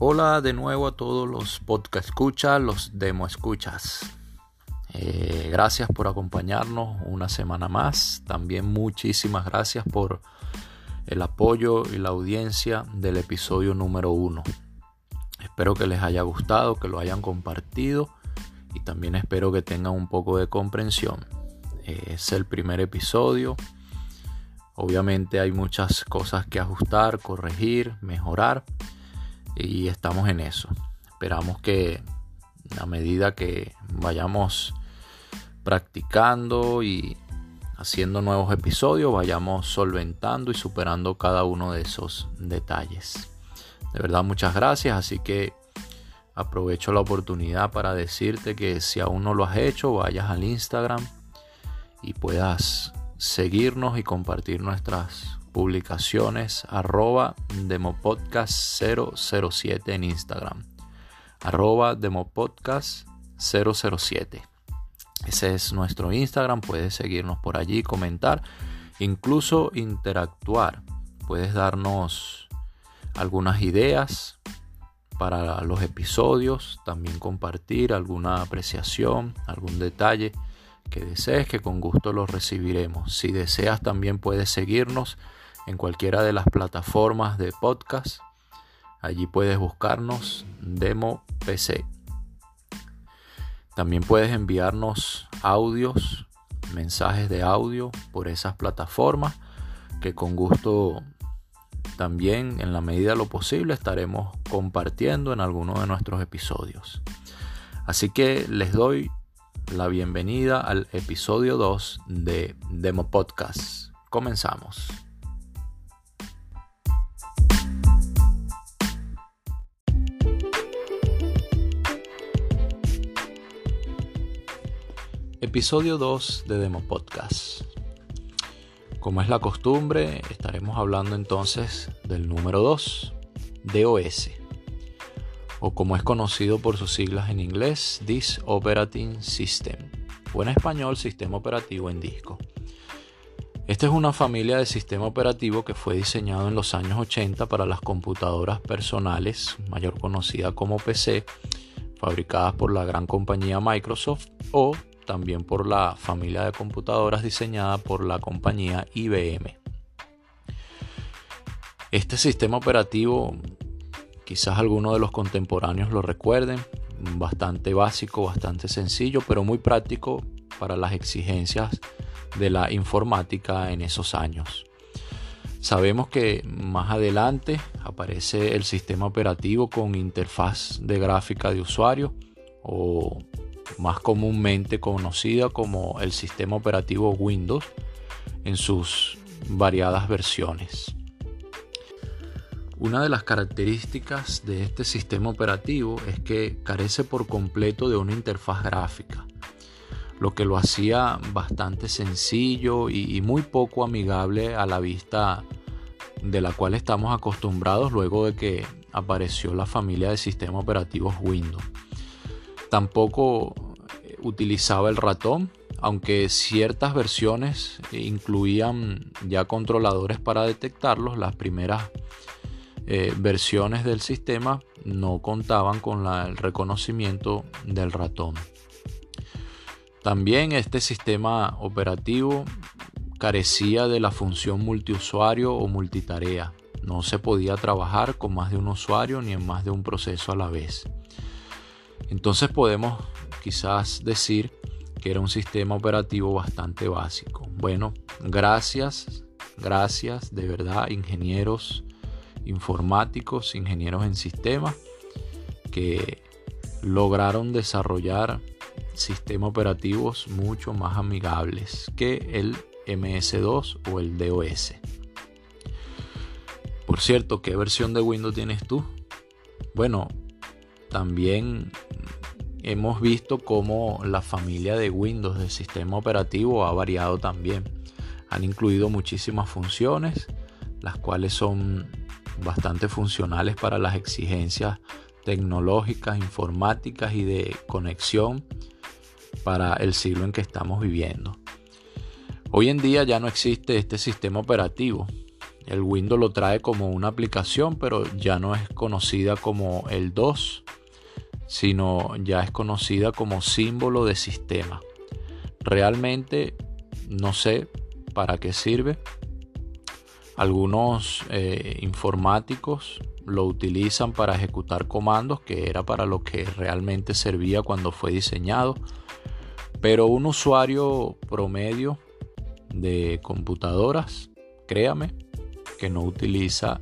Hola de nuevo a todos los podcast escuchas, los demo escuchas. Eh, gracias por acompañarnos una semana más. También muchísimas gracias por el apoyo y la audiencia del episodio número uno. Espero que les haya gustado, que lo hayan compartido y también espero que tengan un poco de comprensión. Eh, es el primer episodio. Obviamente hay muchas cosas que ajustar, corregir, mejorar y estamos en eso. Esperamos que a medida que vayamos practicando y haciendo nuevos episodios, vayamos solventando y superando cada uno de esos detalles. De verdad, muchas gracias. Así que aprovecho la oportunidad para decirte que si aún no lo has hecho, vayas al Instagram y puedas seguirnos y compartir nuestras publicaciones arroba demopodcast 007 en Instagram. Arroba demopodcast 007 ese es nuestro Instagram puedes seguirnos por allí comentar incluso interactuar. Puedes darnos algunas ideas para los episodios también compartir alguna apreciación algún detalle que desees que con gusto los recibiremos. Si deseas también puedes seguirnos en cualquiera de las plataformas de podcast. Allí puedes buscarnos Demo PC. También puedes enviarnos audios, mensajes de audio por esas plataformas que con gusto también en la medida de lo posible estaremos compartiendo en alguno de nuestros episodios. Así que les doy la bienvenida al episodio 2 de Demo Podcast. Comenzamos. Episodio 2 de Demo Podcast. Como es la costumbre, estaremos hablando entonces del número 2, DOS, o como es conocido por sus siglas en inglés, This Operating System, o en español, Sistema Operativo en Disco. Esta es una familia de sistema operativo que fue diseñado en los años 80 para las computadoras personales, mayor conocida como PC, fabricadas por la gran compañía Microsoft o también por la familia de computadoras diseñada por la compañía IBM. Este sistema operativo, quizás algunos de los contemporáneos lo recuerden, bastante básico, bastante sencillo, pero muy práctico para las exigencias de la informática en esos años. Sabemos que más adelante aparece el sistema operativo con interfaz de gráfica de usuario o más comúnmente conocida como el sistema operativo Windows en sus variadas versiones. Una de las características de este sistema operativo es que carece por completo de una interfaz gráfica, lo que lo hacía bastante sencillo y, muy poco amigable a la vista de la cual estamos acostumbrados luego de que apareció la familia de sistemas operativos Windows. Tampoco eh, utilizaba el ratón, aunque ciertas versiones incluían ya controladores para detectarlos, las primeras eh, versiones del sistema no contaban con el reconocimiento del ratón. También este sistema operativo carecía de la función multiusuario o multitarea. No se podía trabajar con más de un usuario ni en más de un proceso a la vez. Entonces podemos quizás decir que era un sistema operativo bastante básico. Bueno, gracias, gracias de verdad ingenieros informáticos, ingenieros en sistemas que lograron desarrollar sistemas operativos mucho más amigables que el MS2 o el DOS. Por cierto, ¿qué versión de Windows tienes tú? Bueno, también hemos visto cómo la familia de Windows del sistema operativo ha variado también. Han incluido muchísimas funciones, las cuales son bastante funcionales para las exigencias tecnológicas, informáticas y de conexión para el siglo en que estamos viviendo. Hoy en día ya no existe este sistema operativo. el Windows lo trae como una aplicación, pero ya no es conocida como el 2, sino ya es conocida como símbolo de sistema. Realmente no sé para qué sirve. Algunos eh, informáticos lo utilizan para ejecutar comandos, que era para lo que realmente servía cuando fue diseñado. Pero un usuario promedio de computadoras, créame, que no utiliza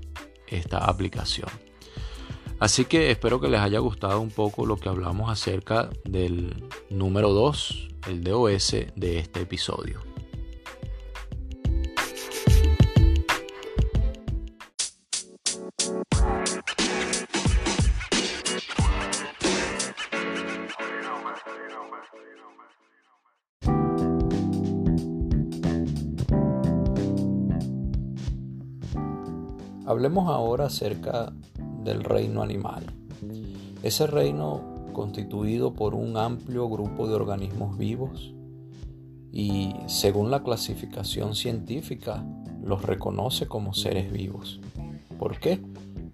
esta aplicación. Así que espero que les haya gustado un poco lo que hablamos acerca del número 2, el DOS de este episodio. Hablemos ahora acerca del reino animal. Ese reino constituido por un amplio grupo de organismos vivos y según la clasificación científica los reconoce como seres vivos. ¿Por qué?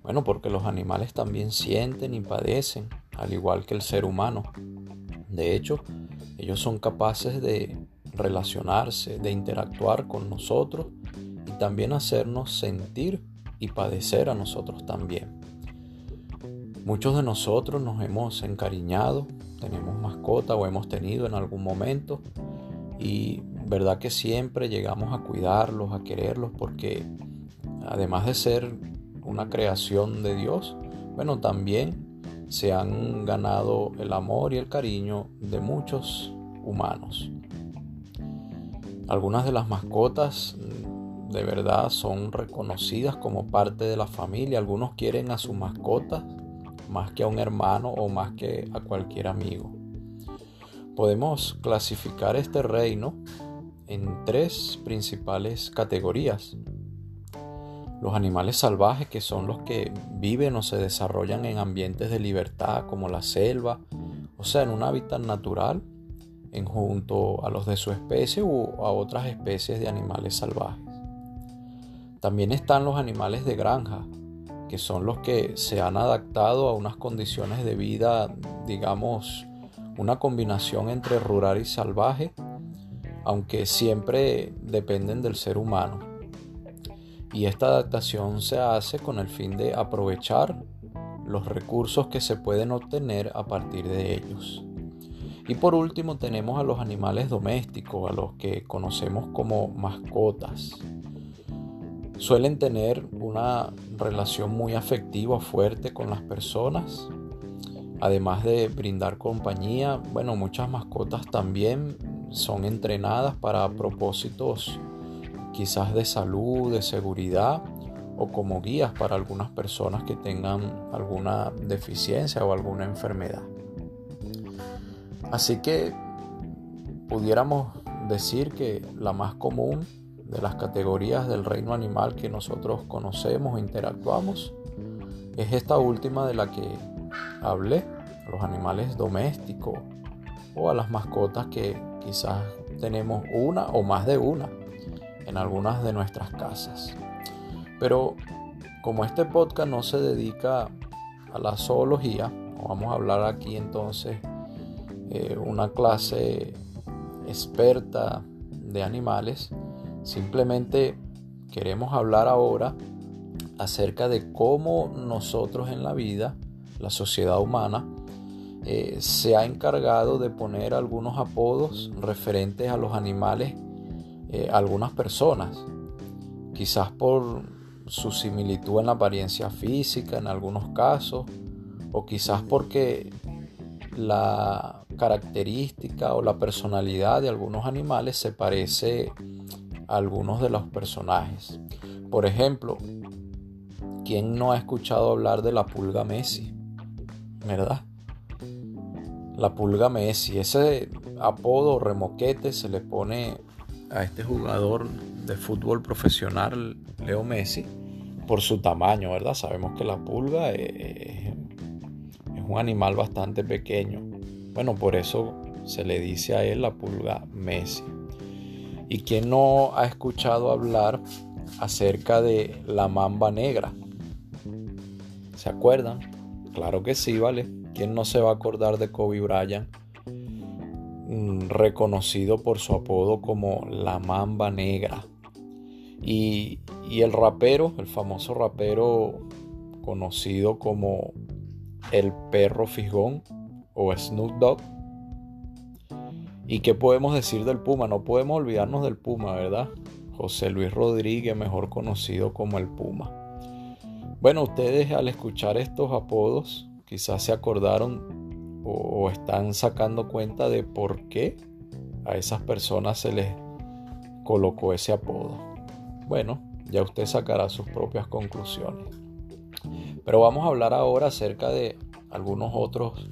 Bueno, porque los animales también sienten y padecen, al igual que el ser humano. De hecho, ellos son capaces de relacionarse, de interactuar con nosotros y también hacernos sentir y padecer a nosotros también. Muchos de nosotros nos hemos encariñado, tenemos mascota o hemos tenido en algún momento y verdad que siempre llegamos a cuidarlos, a quererlos porque además de ser una creación de Dios, bueno, también se han ganado el amor y el cariño de muchos humanos. Algunas de las mascotas de verdad son reconocidas como parte de la familia. Algunos quieren a su mascota más que a un hermano o más que a cualquier amigo. Podemos clasificar este reino en tres principales categorías. Los animales salvajes, que son los que viven o se desarrollan en ambientes de libertad como la selva, o sea, en un hábitat natural, en junto a los de su especie u a otras especies de animales salvajes. También están los animales de granja, que son los que se han adaptado a unas condiciones de vida, digamos, una combinación entre rural y salvaje, aunque siempre dependen del ser humano. Y esta adaptación se hace con el fin de aprovechar los recursos que se pueden obtener a partir de ellos. Y por último tenemos a los animales domésticos, a los que conocemos como mascotas suelen tener una relación muy afectiva fuerte con las personas. Además de brindar compañía, bueno, muchas mascotas también son entrenadas para propósitos quizás de salud, de seguridad o como guías para algunas personas que tengan alguna deficiencia o alguna enfermedad. Así que pudiéramos decir que la más común de las categorías del reino animal que nosotros conocemos e interactuamos es esta última de la que hablé, los animales domésticos o a las mascotas que quizás tenemos una o más de una en algunas de nuestras casas. Pero como este podcast no se dedica a la zoología, vamos a hablar aquí entonces eh, una clase experta de animales, Simplemente queremos hablar ahora acerca de cómo nosotros en la vida, la sociedad humana, eh, se ha encargado de poner algunos apodos referentes a los animales eh, algunas personas, quizás por su similitud en la apariencia física en algunos casos, o quizás porque la característica o la personalidad de algunos animales se parece algunos de los personajes. Por ejemplo, ¿quién no ha escuchado hablar de la pulga Messi? ¿Verdad? La pulga Messi, ese apodo remoquete se le pone a este jugador de fútbol profesional, Leo Messi, por su tamaño, ¿verdad? Sabemos que la pulga es, un animal bastante pequeño. Bueno, por eso se le dice a él la pulga Messi. ¿Y quien no ha escuchado hablar acerca de la mamba negra. ¿Se acuerdan? Claro que sí, ¿vale? ¿Quién no se va a acordar de Kobe Bryant? Mm, reconocido por su apodo como la mamba negra. Y, y el rapero, el famoso rapero conocido como el perro fijón o Snoop Dogg. ¿Y qué podemos decir del Puma? No podemos olvidarnos del Puma, ¿verdad? José Luis Rodríguez, mejor conocido como el Puma. Bueno, ustedes al escuchar estos apodos quizás se acordaron o, están sacando cuenta de por qué a esas personas se les colocó ese apodo. Bueno, ya usted sacará sus propias conclusiones. Pero vamos a hablar ahora acerca de algunos otros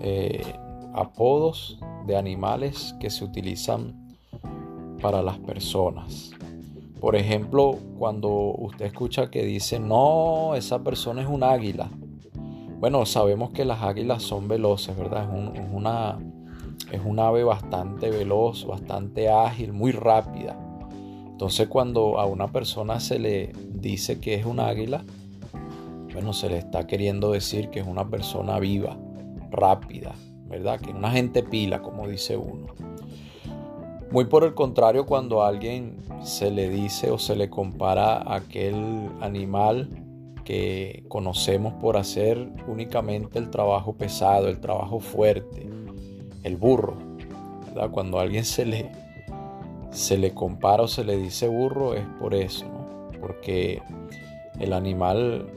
eh, apodos de animales que se utilizan para las personas. Por ejemplo, cuando usted escucha que dice, no, esa persona es un águila. Bueno, sabemos que las águilas son veloces, ¿verdad? Es, una, es un ave bastante veloz, bastante ágil, muy rápida. Entonces cuando a una persona se le dice que es un águila, bueno, se le está queriendo decir que es una persona viva, rápida, ¿verdad? Que una gente pila, como dice uno. Muy por el contrario, cuando a alguien se le dice o se le compara a aquel animal que conocemos por hacer únicamente el trabajo pesado, el trabajo fuerte, el burro, ¿verdad? Cuando a alguien se le, se le compara o se le dice burro es por eso, ¿no? Porque el animal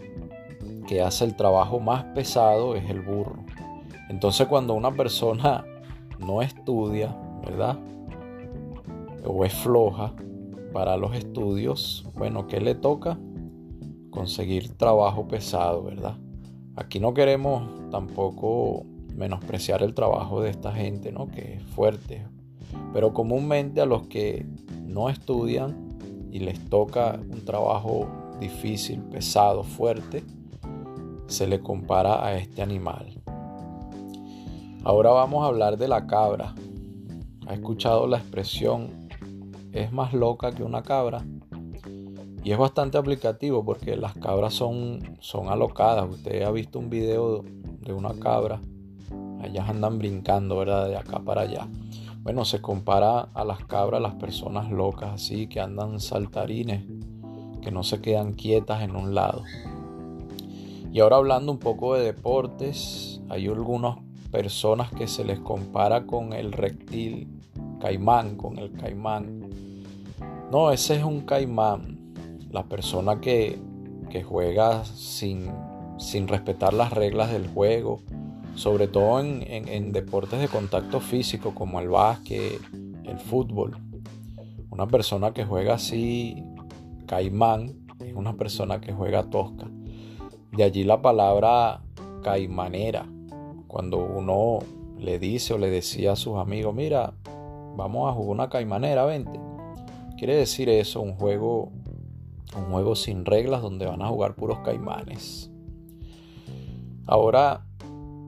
que hace el trabajo más pesado es el burro. Entonces cuando una persona no estudia, ¿verdad? O es floja para los estudios, bueno, ¿qué le toca? Conseguir trabajo pesado, ¿verdad? Aquí no queremos tampoco menospreciar el trabajo de esta gente, ¿no? Que es fuerte. Pero comúnmente a los que no estudian y les toca un trabajo difícil, pesado, fuerte, se le compara a este animal. Ahora vamos a hablar de la cabra. ¿Ha escuchado la expresión es más loca que una cabra? Y es bastante aplicativo porque las cabras son, son alocadas. Usted ha visto un video de una cabra. Ellas andan brincando, ¿verdad? De acá para allá. Bueno, se compara a las cabras, las personas locas así, que andan saltarines, que no se quedan quietas en un lado. Y ahora hablando un poco de deportes, hay algunas personas que se les compara con el reptil caimán, con el caimán. No, ese es un caimán. La persona que, juega sin, sin, respetar las reglas del juego, sobre todo en, en deportes de contacto físico como el básquet, el fútbol. Una persona que juega así, caimán, es una persona que juega tosca. De allí la palabra caimanera. Cuando uno le dice o le decía a sus amigos, mira, vamos a jugar una caimanera, vente. Quiere decir eso, un juego, un juego sin reglas donde van a jugar puros caimanes. Ahora,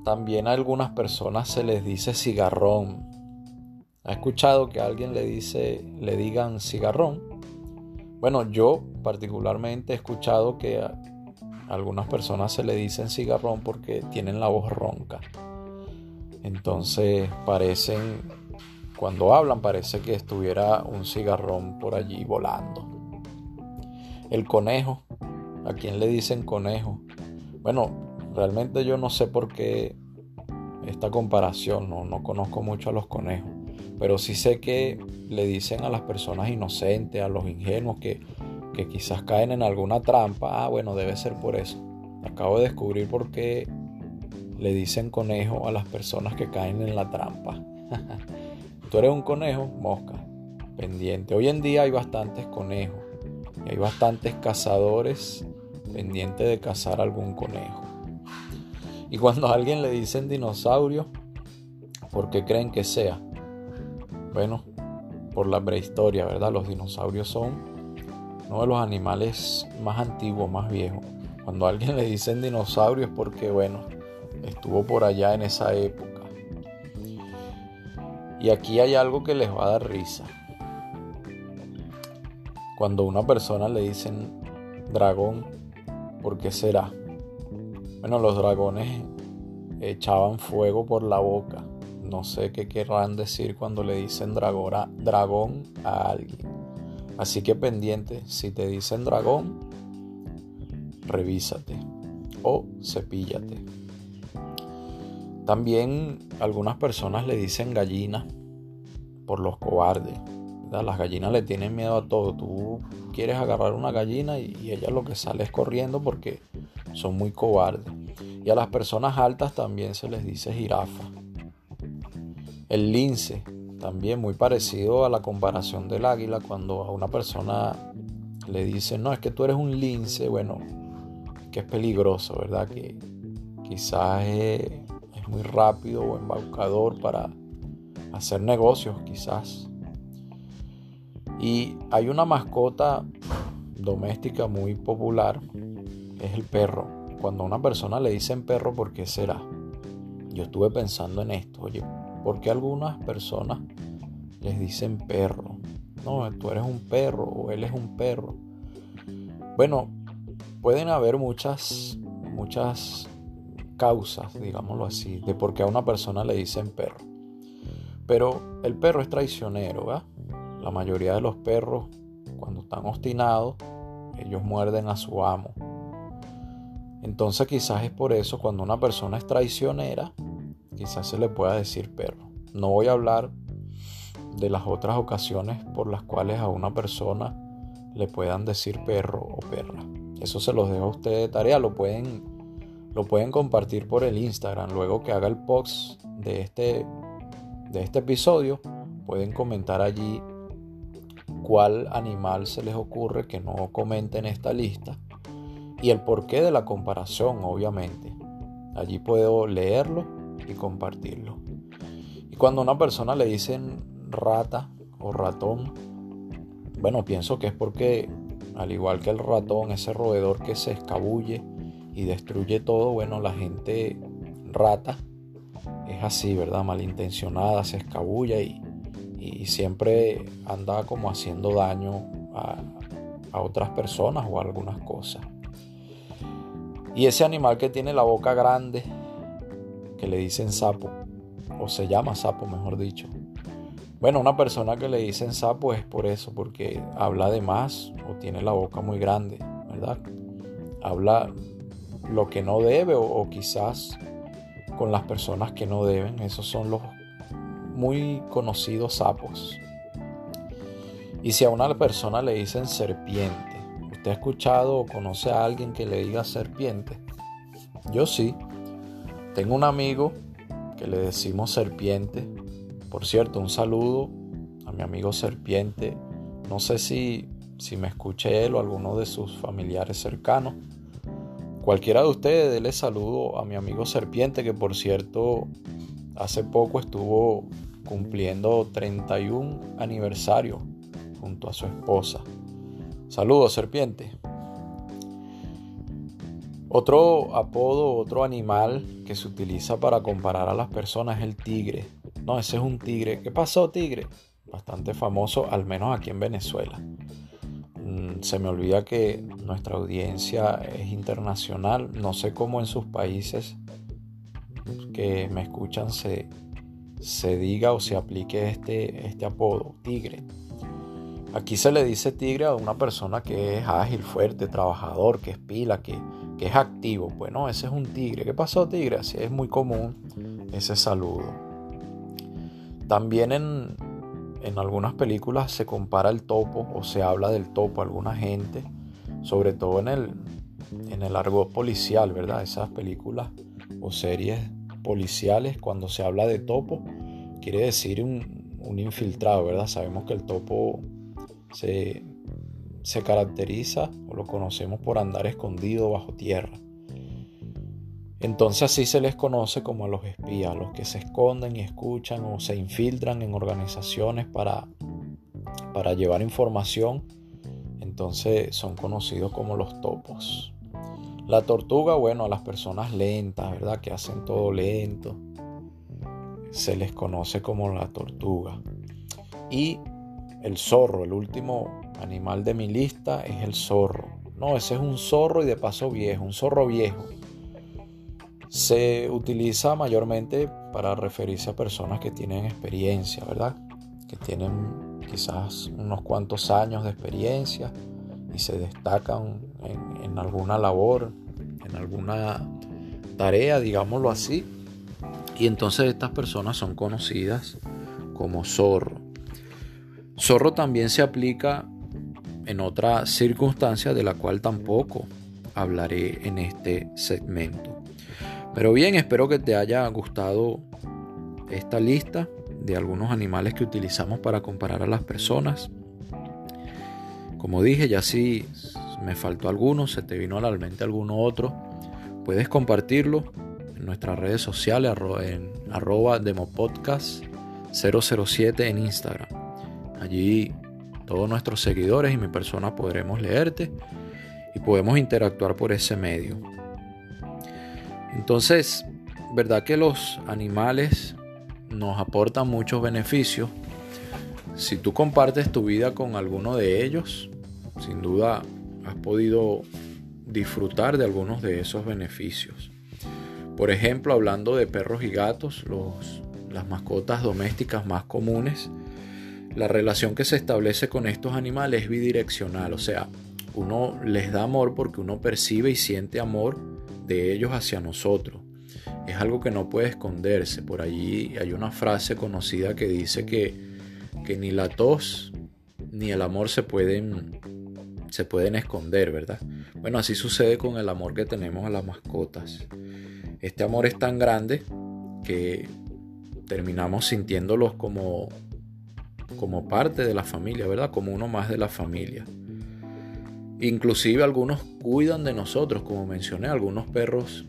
también a algunas personas se les dice cigarrón. ¿Ha escuchado que a alguien le dice, le digan cigarrón? Bueno, yo particularmente he escuchado que algunas personas se le dicen cigarrón porque tienen la voz ronca. Entonces parecen, cuando hablan parece que estuviera un cigarrón por allí volando. El conejo, ¿a quién le dicen conejo? Bueno, realmente yo no sé por qué esta comparación, no, no conozco mucho a los conejos, pero sí sé que le dicen a las personas inocentes, a los ingenuos que que quizás caen en alguna trampa, ah, bueno, debe ser por eso. Acabo de descubrir por qué le dicen conejo a las personas que caen en la trampa. Tú eres un conejo, mosca, pendiente. Hoy en día hay bastantes conejos y hay bastantes cazadores pendientes de cazar algún conejo. Y cuando a alguien le dicen dinosaurio, ¿por qué creen que sea? Bueno, por la prehistoria, ¿verdad? Los dinosaurios son uno de los animales más antiguos, más viejos. Cuando a alguien le dicen dinosaurio es porque, bueno, estuvo por allá en esa época. Y aquí hay algo que les va a dar risa. Cuando a una persona le dicen dragón, ¿por qué será? Bueno, los dragones echaban fuego por la boca. No sé qué querrán decir cuando le dicen dragón a alguien. Así que pendiente, si te dicen dragón, revísate o cepíllate. También algunas personas le dicen gallina por los cobardes. Las gallinas le tienen miedo a todo. Tú quieres agarrar una gallina y, ella lo que sale es corriendo porque son muy cobardes. Y a las personas altas también se les dice jirafa. El lince, también muy parecido a la comparación del águila, cuando a una persona le dicen, no, es que tú eres un lince, bueno, que es peligroso, ¿verdad? Que quizás es, es muy rápido o embaucador para hacer negocios, quizás. Y hay una mascota doméstica muy popular, es el perro. Cuando a una persona le dicen perro, ¿por qué será? Yo estuve pensando en esto, oye, ¿por qué algunas personas les dicen perro? No, tú eres un perro o él es un perro. Bueno, pueden haber muchas, muchas causas, digámoslo así, de por qué a una persona le dicen perro. Pero el perro es traicionero, ¿verdad? La mayoría de los perros, cuando están obstinados, ellos muerden a su amo. Entonces quizás es por eso cuando una persona es traicionera, quizás se le pueda decir perro. No voy a hablar de las otras ocasiones por las cuales a una persona le puedan decir perro o perra. Eso se los dejo a ustedes de tarea, lo pueden, lo pueden compartir por el Instagram. Luego que haga el post de este, de este episodio, pueden comentar allí cuál animal se les ocurre que no comente en esta lista y el porqué de la comparación, obviamente. Allí puedo leerlo y compartirlo. Y cuando a una persona le dicen rata o ratón, bueno, pienso que es porque, al igual que el ratón, ese roedor que se escabulle y destruye todo, bueno, la gente rata es así, ¿verdad? Malintencionada, se escabulla y, y siempre anda como haciendo daño a, otras personas o a algunas cosas. Y ese animal que tiene la boca grande, que le dicen sapo, o se llama sapo, mejor dicho. Bueno, una persona que le dicen sapo es por eso, porque habla de más o tiene la boca muy grande, ¿verdad? Habla lo que no debe o, o quizás con las personas que no deben. Esos son los muy conocidos sapos. Y si a una persona le dicen serpiente, ¿usted ha escuchado o conoce a alguien que le diga serpiente? Yo sí. Tengo un amigo que le decimos serpiente. Por cierto, un saludo a mi amigo serpiente. No sé si, si me escuche él o alguno de sus familiares cercanos. Cualquiera de ustedes, déle saludo a mi amigo serpiente, que por cierto, hace poco estuvo cumpliendo 31 aniversario junto a su esposa. Saludos, serpiente. Otro apodo, otro animal que se utiliza para comparar a las personas es el tigre. No, ese es un tigre. ¿Qué pasó, tigre? Bastante famoso, al menos aquí en Venezuela. Mm, se me olvida que nuestra audiencia es internacional. No sé cómo en sus países que me escuchan se, se diga o se aplique este, este apodo, tigre. Aquí se le dice tigre a una persona que es ágil, fuerte, trabajador, que es pila, que, es activo. Bueno, ese es un tigre. ¿Qué pasó, tigre? Así es muy común ese saludo. También en, en algunas películas se compara el topo o se habla del topo a alguna gente, sobre todo en el, en el argot policial, ¿verdad? Esas películas o series policiales, cuando se habla de topo, quiere decir un, un infiltrado, ¿verdad? Sabemos que el topo se, se caracteriza o lo conocemos por andar escondido bajo tierra. Entonces así se les conoce como a los espías, los que se esconden y escuchan o se infiltran en organizaciones para, para llevar información. Entonces son conocidos como los topos. La tortuga, bueno, a las personas lentas, ¿verdad? Que hacen todo lento. Se les conoce como la tortuga. Y el zorro, el último animal de mi lista es el zorro. No, ese es un zorro y de paso viejo, un zorro viejo. Se utiliza mayormente para referirse a personas que tienen experiencia, ¿verdad? Que tienen quizás unos cuantos años de experiencia y se destacan en, en alguna labor, en alguna tarea, digámoslo así. Y entonces estas personas son conocidas como zorro. Zorro también se aplica en otra circunstancia de la cual tampoco hablaré en este segmento. Pero bien, espero que te haya gustado esta lista de algunos animales que utilizamos para comparar a las personas. Como dije, ya si me faltó alguno, se te vino a la mente alguno otro, puedes compartirlo en nuestras redes sociales, en arroba demopodcast 007 en Instagram. Allí todos nuestros seguidores y mi persona podremos leerte y podemos interactuar por ese medio. Entonces, ¿verdad que los animales nos aportan muchos beneficios? Si tú compartes tu vida con alguno de ellos, sin duda has podido disfrutar de algunos de esos beneficios. Por ejemplo, hablando de perros y gatos, los, las mascotas domésticas más comunes la relación que se establece con estos animales es bidireccional, o sea, uno les da amor porque uno percibe y siente amor de ellos hacia nosotros. Es algo que no puede esconderse. Por allí hay una frase conocida que dice que, que ni la tos ni el amor se pueden, se pueden esconder, ¿verdad? Bueno, así sucede con el amor que tenemos a las mascotas. Este amor es tan grande que terminamos sintiéndolos como como parte de la familia, ¿verdad? Como uno más de la familia. Inclusive algunos cuidan de nosotros, como mencioné, algunos perros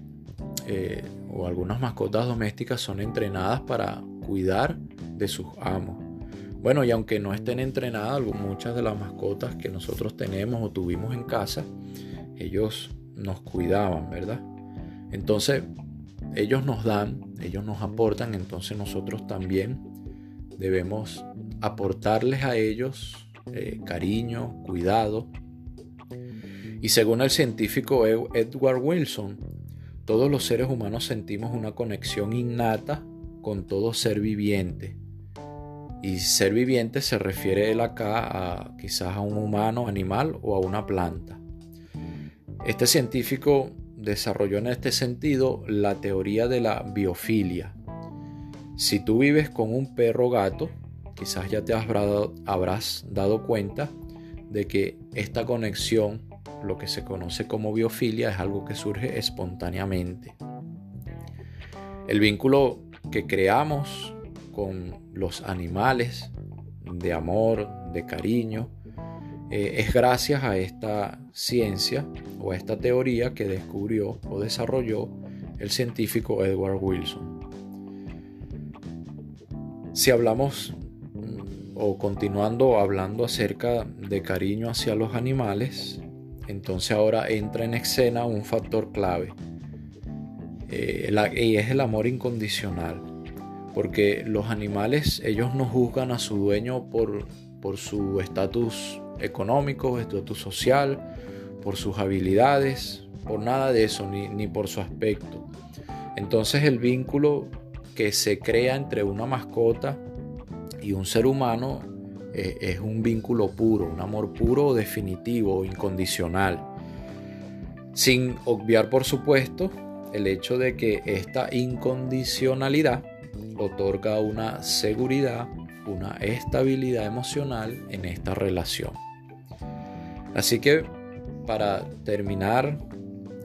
eh, o algunas mascotas domésticas son entrenadas para cuidar de sus amos. Bueno, y aunque no estén entrenadas, muchas de las mascotas que nosotros tenemos o tuvimos en casa, ellos nos cuidaban, ¿verdad? Entonces, ellos nos dan, ellos nos aportan, entonces nosotros también debemos aportarles a ellos eh, cariño, cuidado. Y según el científico Edward Wilson, todos los seres humanos sentimos una conexión innata con todo ser viviente. Y ser viviente se refiere él acá a quizás a un humano, animal o a una planta. Este científico desarrolló en este sentido la teoría de la biofilia. Si tú vives con un perro gato, quizás ya te habrás dado cuenta de que esta conexión, lo que se conoce como biofilia, es algo que surge espontáneamente. El vínculo que creamos con los animales de amor, de cariño, eh, es gracias a esta ciencia o a esta teoría que descubrió o desarrolló el científico Edward Wilson. Si hablamos o continuando hablando acerca de cariño hacia los animales, entonces ahora entra en escena un factor clave eh, y es el amor incondicional. Porque los animales, ellos no juzgan a su dueño por, por su estatus económico, estatus social, por sus habilidades, por nada de eso, ni, ni por su aspecto. Entonces el vínculo que se crea entre una mascota y un ser humano eh, es un vínculo puro, un amor puro, definitivo, incondicional. Sin obviar, por supuesto, el hecho de que esta incondicionalidad otorga una seguridad, una estabilidad emocional en esta relación. Así que para terminar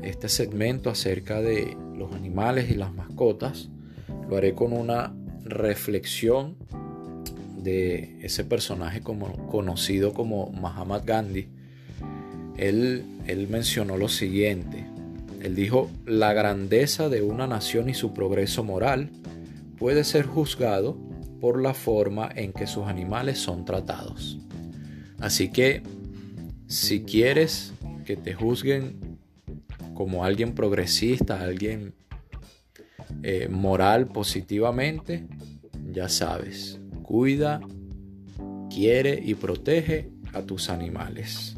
este segmento acerca de los animales y las mascotas, lo haré con una reflexión ese personaje como, conocido como Mahatma Gandhi, él, él mencionó lo siguiente. Él dijo, la grandeza de una nación y su progreso moral puede ser juzgado por la forma en que sus animales son tratados. Así que, si quieres que te juzguen como alguien progresista, alguien eh, moral positivamente, ya sabes, cuida, quiere y protege a tus animales.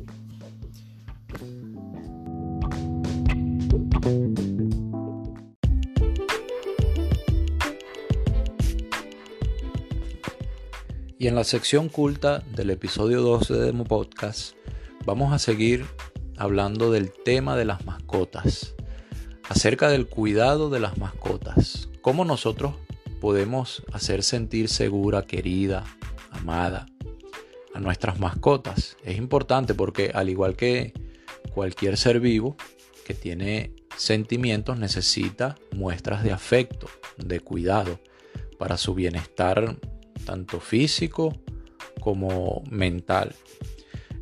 Y en la sección culta del episodio 12 de Demo Podcast vamos a seguir hablando del tema de las mascotas, acerca del cuidado de las mascotas, cómo nosotros podemos hacer sentir segura, querida, amada a nuestras mascotas. Es importante porque al igual que cualquier ser vivo que tiene sentimientos necesita muestras de afecto, de cuidado para su bienestar tanto físico como mental.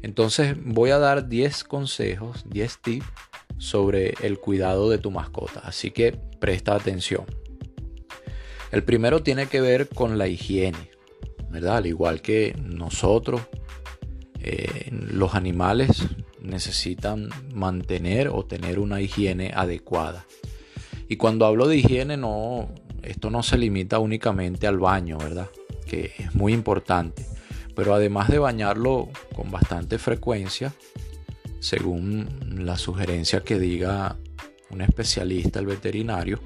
Entonces voy a dar 10 consejos, 10 tips sobre el cuidado de tu mascota. Así que presta atención. El primero tiene que ver con la higiene, ¿verdad? Al igual que nosotros, eh, los animales necesitan mantener o tener una higiene adecuada. Y cuando hablo de higiene, no, esto no se limita únicamente al baño, ¿verdad? Que es muy importante. Pero además de bañarlo con bastante frecuencia, según la sugerencia que diga un especialista, el veterinario,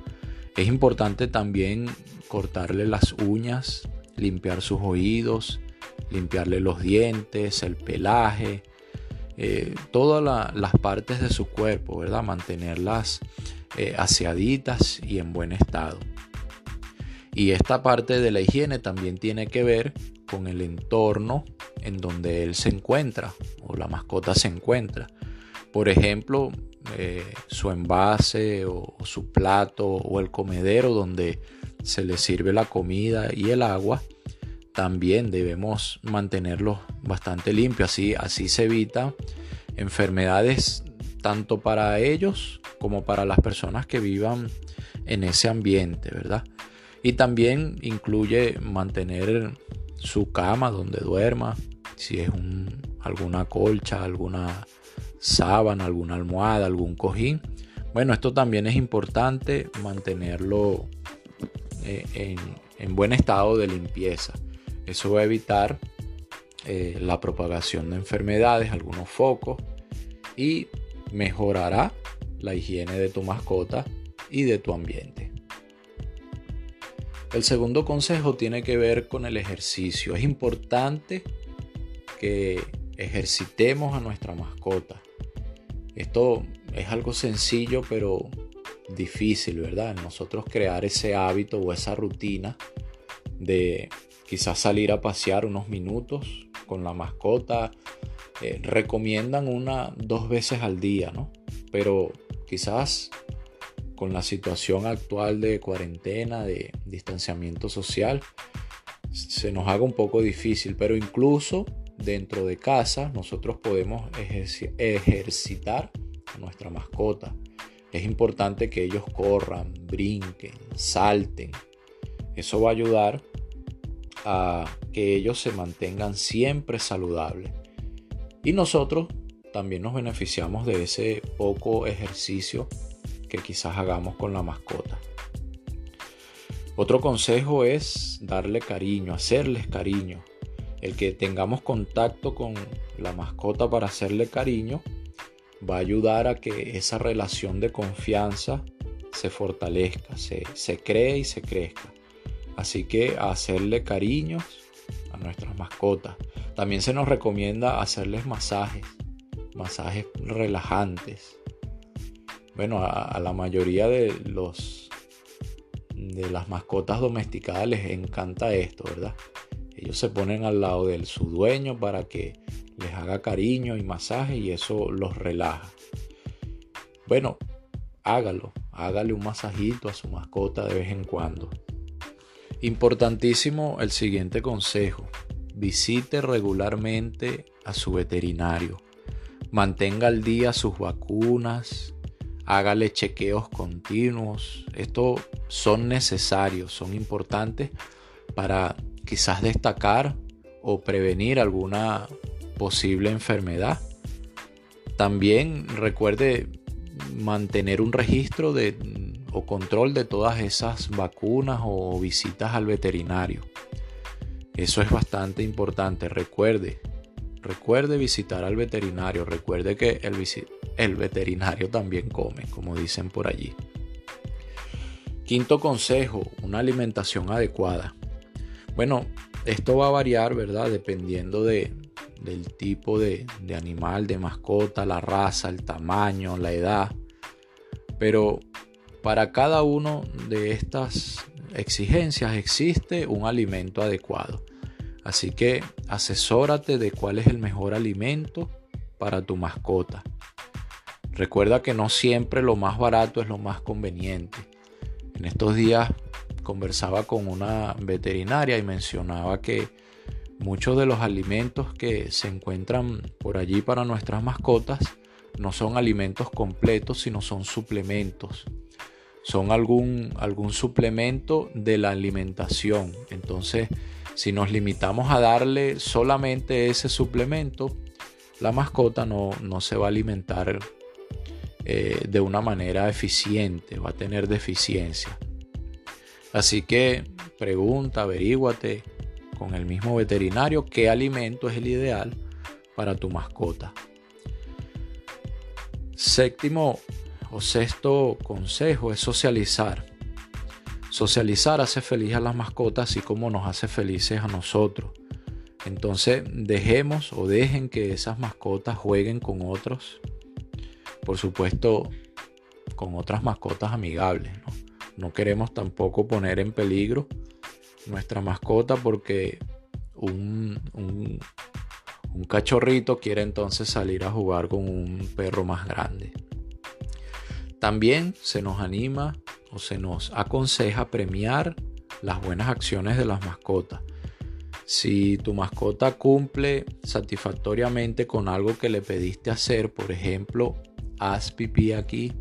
es importante también cortarle las uñas, limpiar sus oídos, limpiarle los dientes, el pelaje, eh, todas las partes de su cuerpo, ¿verdad? Mantenerlas eh, aseaditas y en buen estado. Y esta parte de la higiene también tiene que ver con el entorno en donde él se encuentra o la mascota se encuentra. Por ejemplo, eh, su envase o, su plato o el comedero donde se le sirve la comida y el agua, también debemos mantenerlos bastante limpios. Así, así se evita enfermedades tanto para ellos como para las personas que vivan en ese ambiente, ¿verdad? Y también incluye mantener su cama donde duerma, si es alguna colcha, alguna sábana, alguna almohada, algún cojín. Bueno, esto también es importante mantenerlo eh, en, buen estado de limpieza. Eso va a evitar eh, la propagación de enfermedades, algunos focos y mejorará la higiene de tu mascota y de tu ambiente. El segundo consejo tiene que ver con el ejercicio. Es importante que ejercitemos a nuestra mascota. Esto es algo sencillo pero difícil, ¿verdad? Nosotros crear ese hábito o esa rutina de quizás salir a pasear unos minutos con la mascota. Eh, recomiendan una dos veces al día, ¿no? Pero quizás con la situación actual de cuarentena, de distanciamiento social, se nos haga un poco difícil, pero incluso dentro de casa nosotros podemos ejercitar a nuestra mascota. Es importante que ellos corran, brinquen, salten. Eso va a ayudar a que ellos se mantengan siempre saludables. Y nosotros también nos beneficiamos de ese poco ejercicio que quizás hagamos con la mascota. Otro consejo es darle cariño, hacerles cariño. El que tengamos contacto con la mascota para hacerle cariño va a ayudar a que esa relación de confianza se fortalezca, se, se cree y se crezca. Así que hacerle cariños a nuestras mascotas. También se nos recomienda hacerles masajes, masajes relajantes. Bueno, a, la mayoría de los de las mascotas domesticadas les encanta esto, ¿verdad? Ellos se ponen al lado de su dueño para que les haga cariño y masaje y eso los relaja. Bueno, hágalo, hágale un masajito a su mascota de vez en cuando. Importantísimo el siguiente consejo. Visite regularmente a su veterinario. Mantenga al día sus vacunas. Hágale chequeos continuos. Estos son necesarios, son importantes para quizás destacar o prevenir alguna posible enfermedad. También recuerde mantener un registro de, o control de todas esas vacunas o visitas al veterinario. Eso es bastante importante. Recuerde, recuerde visitar al veterinario. Recuerde que el, el veterinario también come, como dicen por allí. Quinto consejo, una alimentación adecuada. Bueno, esto va a variar, ¿verdad? Dependiendo de, del tipo de, de animal, de mascota, la raza, el tamaño, la edad. Pero para cada uno de estas exigencias existe un alimento adecuado. Así que asesórate de cuál es el mejor alimento para tu mascota. Recuerda que no siempre lo más barato es lo más conveniente. En estos días conversaba con una veterinaria y mencionaba que muchos de los alimentos que se encuentran por allí para nuestras mascotas no son alimentos completos, sino son suplementos. Son algún, algún suplemento de la alimentación. Entonces, si nos limitamos a darle solamente ese suplemento, la mascota no, no se va a alimentar eh, de una manera eficiente, va a tener deficiencia. Así que pregunta, averíguate con el mismo veterinario qué alimento es el ideal para tu mascota. Séptimo o sexto consejo es socializar. Socializar hace feliz a las mascotas así como nos hace felices a nosotros. Entonces dejemos o dejen que esas mascotas jueguen con otros. Por supuesto, con otras mascotas amigables. Queremos tampoco poner en peligro nuestra mascota porque un, un, un cachorrito quiere entonces salir a jugar con un perro más grande. También se nos anima o se nos aconseja premiar las buenas acciones de las mascotas. Si tu mascota cumple satisfactoriamente con algo que le pediste hacer, por ejemplo, haz pipí aquí,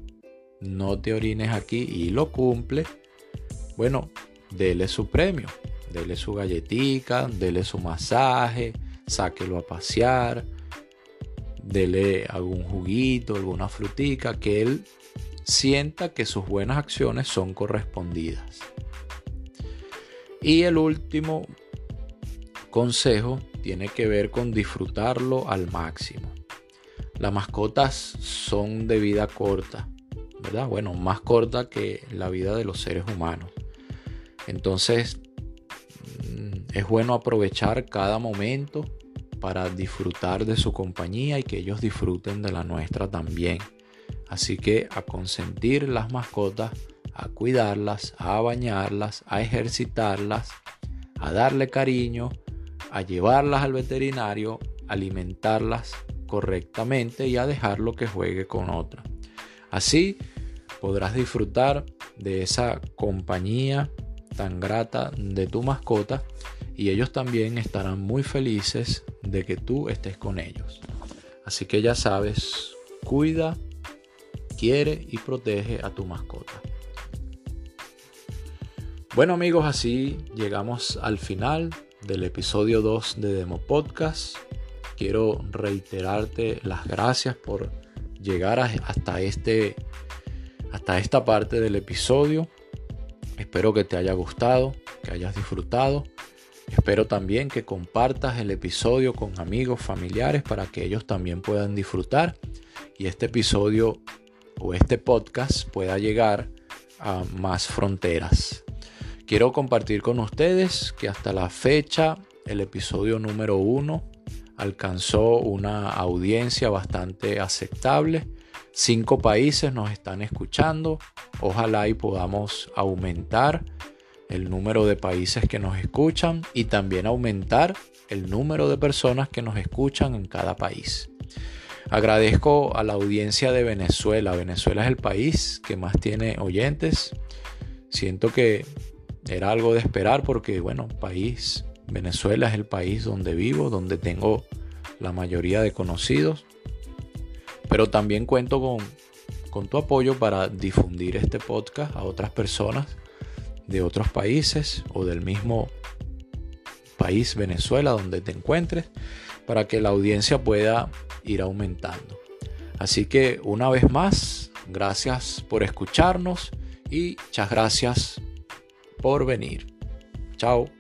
no te orines aquí y lo cumple, bueno, dele su premio, dele su galletica, dele su masaje, sáquelo a pasear, dele algún juguito, alguna frutica, que él sienta que sus buenas acciones son correspondidas. Y el último consejo tiene que ver con disfrutarlo al máximo. Las mascotas son de vida corta, ¿verdad? Bueno, más corta que la vida de los seres humanos. Entonces, mm, es bueno aprovechar cada momento para disfrutar de su compañía y que ellos disfruten de la nuestra también. Así que a consentir las mascotas, a cuidarlas, a bañarlas, a ejercitarlas, a darle cariño, a llevarlas al veterinario, alimentarlas correctamente y a dejarlo que juegue con otra. Así podrás disfrutar de esa compañía tan grata de tu mascota y ellos también estarán muy felices de que tú estés con ellos. Así que ya sabes, cuida quiere y protege a tu mascota. Bueno amigos, así llegamos al final del episodio 2 de Demo Podcast. Quiero reiterarte las gracias por llegar hasta este hasta esta parte del episodio. Espero que te haya gustado, que hayas disfrutado. Espero también que compartas el episodio con amigos, familiares para que ellos también puedan disfrutar y este episodio o este podcast pueda llegar a más fronteras. Quiero compartir con ustedes que hasta la fecha el episodio número uno alcanzó una audiencia bastante aceptable. Cinco países nos están escuchando. Ojalá y podamos aumentar el número de países que nos escuchan y también aumentar el número de personas que nos escuchan en cada país. Agradezco a la audiencia de Venezuela. Venezuela es el país que más tiene oyentes. Siento que era algo de esperar porque, bueno, país, Venezuela es el país donde vivo, donde tengo la mayoría de conocidos. Pero también cuento con, tu apoyo para difundir este podcast a otras personas de otros países o del mismo país, Venezuela, donde te encuentres, para que la audiencia pueda ir aumentando. Así que una vez más, gracias por escucharnos y muchas gracias por venir. Chao.